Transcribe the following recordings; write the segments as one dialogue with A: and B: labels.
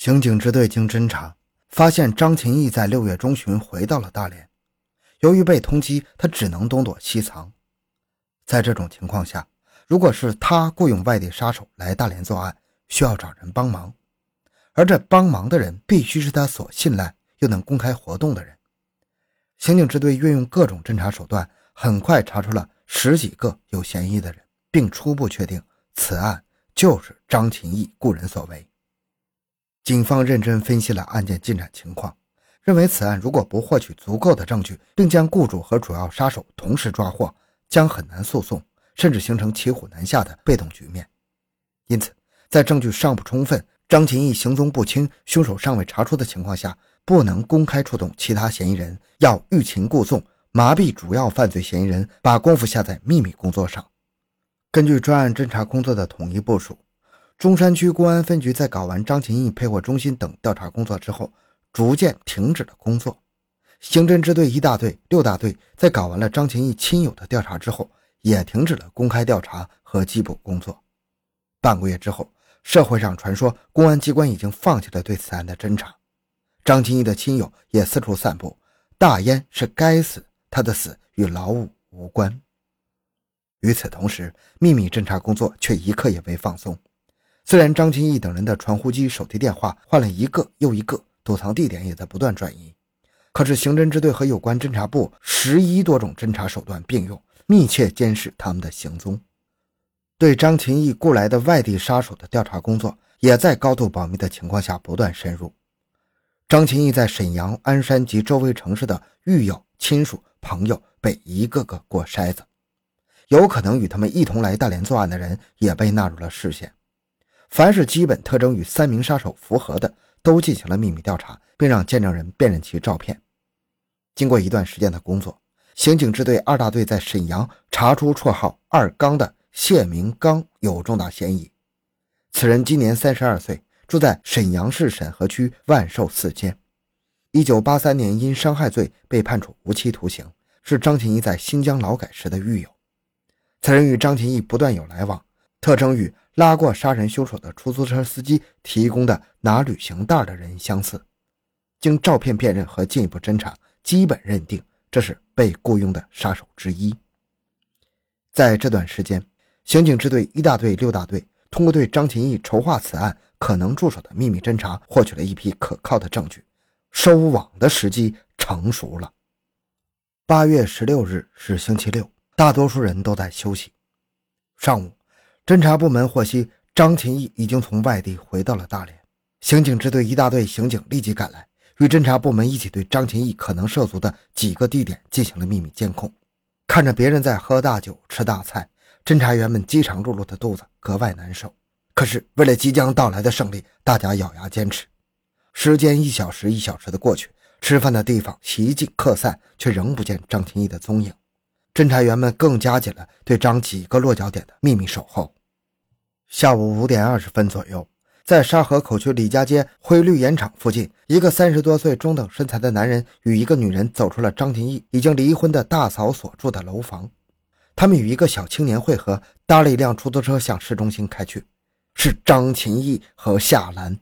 A: 刑警支队经侦查，发现张琴义在六月中旬回到了大连。由于被通缉，他只能东躲西藏。在这种情况下，如果是他雇佣外地杀手来大连作案，需要找人帮忙，而这帮忙的人必须是他所信赖又能公开活动的人。刑警支队运用各种侦查手段，很快查出了十几个有嫌疑的人，并初步确定此案就是张琴义雇人所为。警方认真分析了案件进展情况，认为此案如果不获取足够的证据，并将雇主和主要杀手同时抓获，将很难诉讼，甚至形成骑虎难下的被动局面。因此，在证据尚不充分、张琴义行踪不清、凶手尚未查出的情况下，不能公开出动其他嫌疑人，要欲擒故纵，麻痹主要犯罪嫌疑人，把功夫下在秘密工作上。根据专案侦查工作的统一部署。中山区公安分局在搞完张琴义配货中心等调查工作之后，逐渐停止了工作。刑侦支队一大队、六大队在搞完了张琴义亲友的调查之后，也停止了公开调查和缉捕工作。半个月之后，社会上传说公安机关已经放弃了对此案的侦查，张琴义的亲友也四处散布“大烟是该死，他的死与劳务无关”。与此同时，秘密侦查工作却一刻也没放松。虽然张金义等人的传呼机、手提电话换了一个又一个，躲藏地点也在不断转移，可是刑侦支队和有关侦查部十一多种侦查手段并用，密切监视他们的行踪。对张琴义雇来的外地杀手的调查工作，也在高度保密的情况下不断深入。张琴义在沈阳、鞍山及周围城市的狱友、亲属、朋友被一个个过筛子，有可能与他们一同来大连作案的人也被纳入了视线。凡是基本特征与三名杀手符合的，都进行了秘密调查，并让见证人辨认其照片。经过一段时间的工作，刑警支队二大队在沈阳查出绰号“二刚”的谢明刚有重大嫌疑。此人今年三十二岁，住在沈阳市沈河区万寿寺街。一九八三年因伤害罪被判处无期徒刑，是张琴义在新疆劳改时的狱友。此人与张琴义不断有来往，特征与。拉过杀人凶手的出租车司机提供的拿旅行袋的人相似，经照片辨认和进一步侦查，基本认定这是被雇佣的杀手之一。在这段时间，刑警支队一大队、六大队通过对张琴义筹划此案可能助手的秘密侦查，获取了一批可靠的证据，收网的时机成熟了。八月十六日是星期六，大多数人都在休息。上午。侦查部门获悉，张琴义已经从外地回到了大连。刑警支队一大队刑警立即赶来，与侦查部门一起对张琴义可能涉足的几个地点进行了秘密监控。看着别人在喝大酒、吃大菜，侦查员们饥肠辘辘的肚子格外难受。可是为了即将到来的胜利，大家咬牙坚持。时间一小时一小时的过去，吃饭的地方席尽客散，却仍不见张琴义的踪影。侦查员们更加紧了对张几个落脚点的秘密守候。下午五点二十分左右，在沙河口区李家街灰绿盐厂附近，一个三十多岁、中等身材的男人与一个女人走出了张廷义已经离婚的大嫂所住的楼房。他们与一个小青年会合，搭了一辆出租车向市中心开去。是张琴义和夏兰。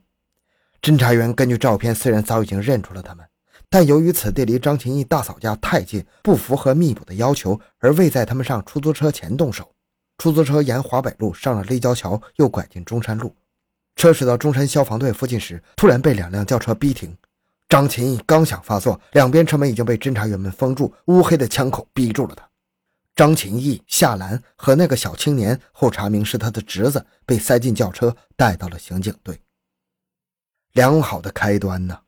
A: 侦查员根据照片，虽然早已经认出了他们，但由于此地离张琴义大嫂家太近，不符合密捕的要求，而未在他们上出租车前动手。出租车沿华北路上了立交桥，又拐进中山路。车驶到中山消防队附近时，突然被两辆轿车逼停。张琴义刚想发作，两边车门已经被侦查员们封住，乌黑的枪口逼住了他。张琴义、夏兰和那个小青年后查明是他的侄子，被塞进轿车带到了刑警队。良好的开端呢！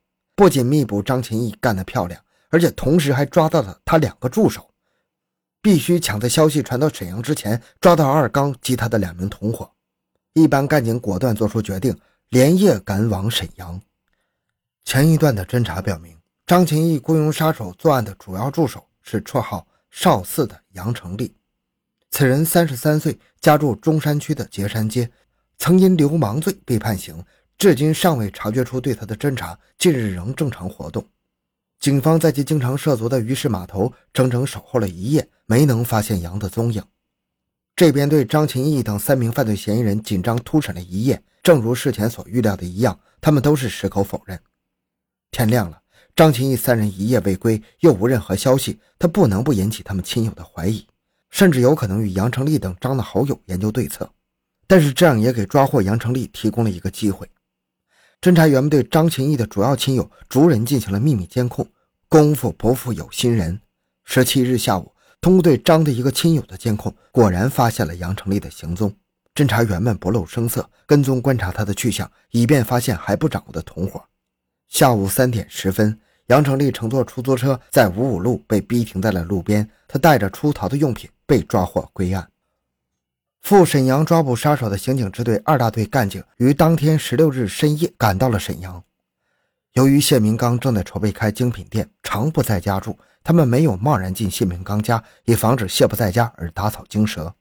A: 不仅密捕张琴义干得漂亮，而且同时还抓到了他两个助手。必须抢在消息传到沈阳之前抓到二刚及他的两名同伙。一班干警果断做出决定，连夜赶往沈阳。前一段的侦查表明，张琴义雇佣杀手作案的主要助手是绰号少四的杨成立。此人三十三岁，家住中山区的碣山街，曾因流氓罪被判刑，至今尚未察觉出对他的侦查，近日仍正常活动。警方在其经常涉足的鱼市码头整整守候了一夜，没能发现杨的踪影。这边对张琴义等三名犯罪嫌疑人紧张突审了一夜，正如事前所预料的一样，他们都是矢口否认。天亮了，张琴义三人一夜未归，又无任何消息，他不能不引起他们亲友的怀疑，甚至有可能与杨成立等张的好友研究对策。但是这样也给抓获杨成立提供了一个机会。侦查员们对张琴义的主要亲友逐人进行了秘密监控，功夫不负有心人。十七日下午，通过对张的一个亲友的监控，果然发现了杨成立的行踪。侦查员们不露声色，跟踪观察他的去向，以便发现还不掌握的同伙。下午三点十分，杨成立乘坐出租车在五五路被逼停在了路边，他带着出逃的用品被抓获归案。赴沈阳抓捕杀手的刑警支队二大队干警于当天十六日深夜赶到了沈阳。由于谢明刚正在筹备开精品店，常不在家住，他们没有贸然进谢明刚家，以防止谢不在家而打草惊蛇。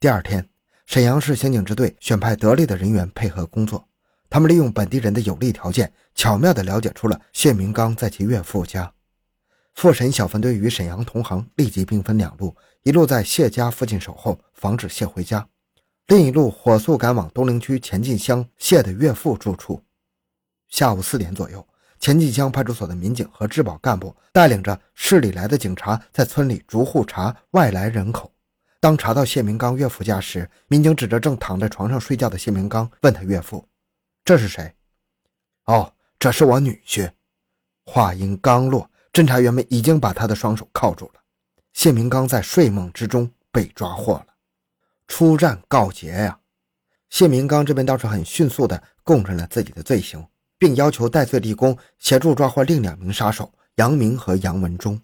A: 第二天，沈阳市刑警支队选派得力的人员配合工作，他们利用本地人的有利条件，巧妙地了解出了谢明刚在其岳父家。复审小分队与沈阳同行立即兵分两路，一路在谢家附近守候，防止谢回家；另一路火速赶往东陵区前进乡谢的岳父住处。下午四点左右，前进乡派出所的民警和治保干部带领着市里来的警察，在村里逐户查外来人口。当查到谢明刚岳父家时，民警指着正躺在床上睡觉的谢明刚，问他岳父：“这是谁？”“哦，这是我女婿。”话音刚落。侦查员们已经把他的双手铐住了，谢明刚在睡梦之中被抓获了，出战告捷呀！谢明刚这边倒是很迅速地供认了自己的罪行，并要求戴罪立功，协助抓获另两名杀手杨明和杨文忠。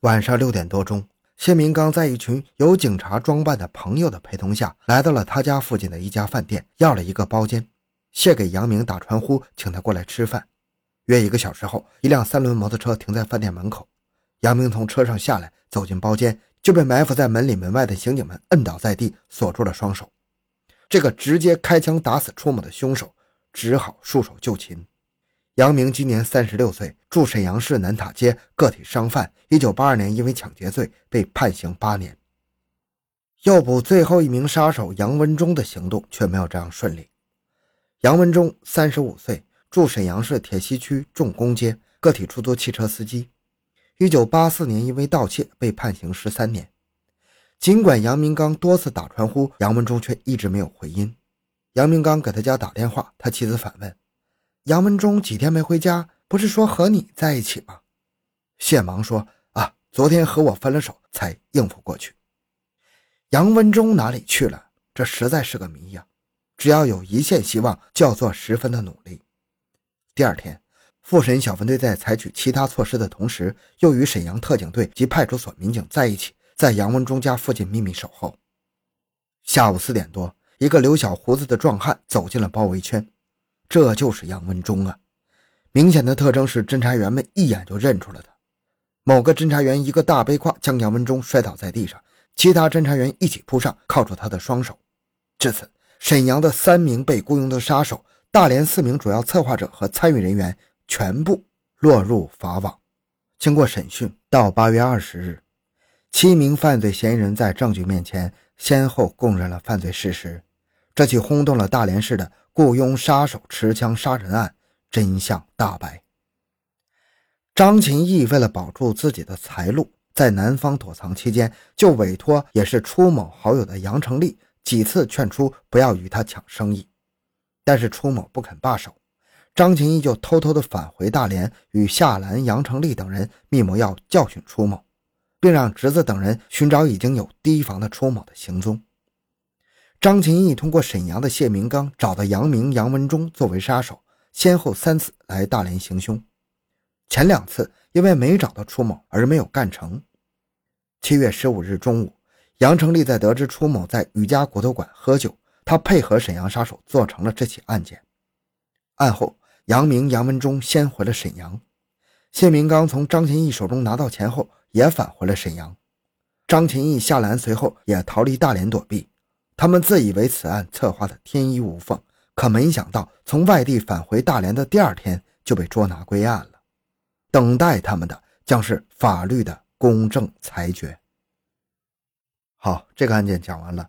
A: 晚上六点多钟，谢明刚在一群有警察装扮的朋友的陪同下来到了他家附近的一家饭店，要了一个包间，谢给杨明打传呼，请他过来吃饭。约一个小时后，一辆三轮摩托车停在饭店门口。杨明从车上下来，走进包间，就被埋伏在门里门外的刑警们摁倒在地，锁住了双手。这个直接开枪打死出母的凶手，只好束手就擒。杨明今年三十六岁，住沈阳市南塔街，个体商贩。一九八二年因为抢劫罪被判刑八年。诱捕最后一名杀手杨文忠的行动却没有这样顺利。杨文忠三十五岁。住沈阳市铁西区重工街，个体出租汽车司机。一九八四年因为盗窃被判刑十三年。尽管杨明刚多次打传呼，杨文忠却一直没有回音。杨明刚给他家打电话，他妻子反问：“杨文忠几天没回家？不是说和你在一起吗？”谢忙说：“啊，昨天和我分了手，才应付过去。”杨文忠哪里去了？这实在是个谜呀！只要有一线希望，就要做十分的努力。第二天，复审小分队在采取其他措施的同时，又与沈阳特警队及派出所民警在一起，在杨文忠家附近秘密守候。下午四点多，一个留小胡子的壮汉走进了包围圈，这就是杨文忠啊！明显的特征是，侦查员们一眼就认出了他。某个侦查员一个大背胯将杨文忠摔倒在地上，其他侦查员一起扑上，铐住他的双手。至此，沈阳的三名被雇佣的杀手。大连四名主要策划者和参与人员全部落入法网。经过审讯，到八月二十日，七名犯罪嫌疑人在证据面前先后供认了犯罪事实。这起轰动了大连市的雇佣杀手持枪杀人案真相大白。张琴义为了保住自己的财路，在南方躲藏期间，就委托也是初某好友的杨成立几次劝出不要与他抢生意。但是初某不肯罢手，张琴义就偷偷的返回大连，与夏兰、杨成立等人密谋要教训初某，并让侄子等人寻找已经有提防的初某的行踪。张琴义通过沈阳的谢明刚找到杨明、杨文忠作为杀手，先后三次来大连行凶，前两次因为没找到初某而没有干成。七月十五日中午，杨成立在得知初某在雨家骨头馆喝酒。他配合沈阳杀手做成了这起案件。案后，杨明、杨文忠先回了沈阳。谢明刚从张琴义手中拿到钱后，也返回了沈阳。张琴义、夏兰随后也逃离大连躲避。他们自以为此案策划的天衣无缝，可没想到从外地返回大连的第二天就被捉拿归案了。等待他们的将是法律的公正裁决。好，这个案件讲完了。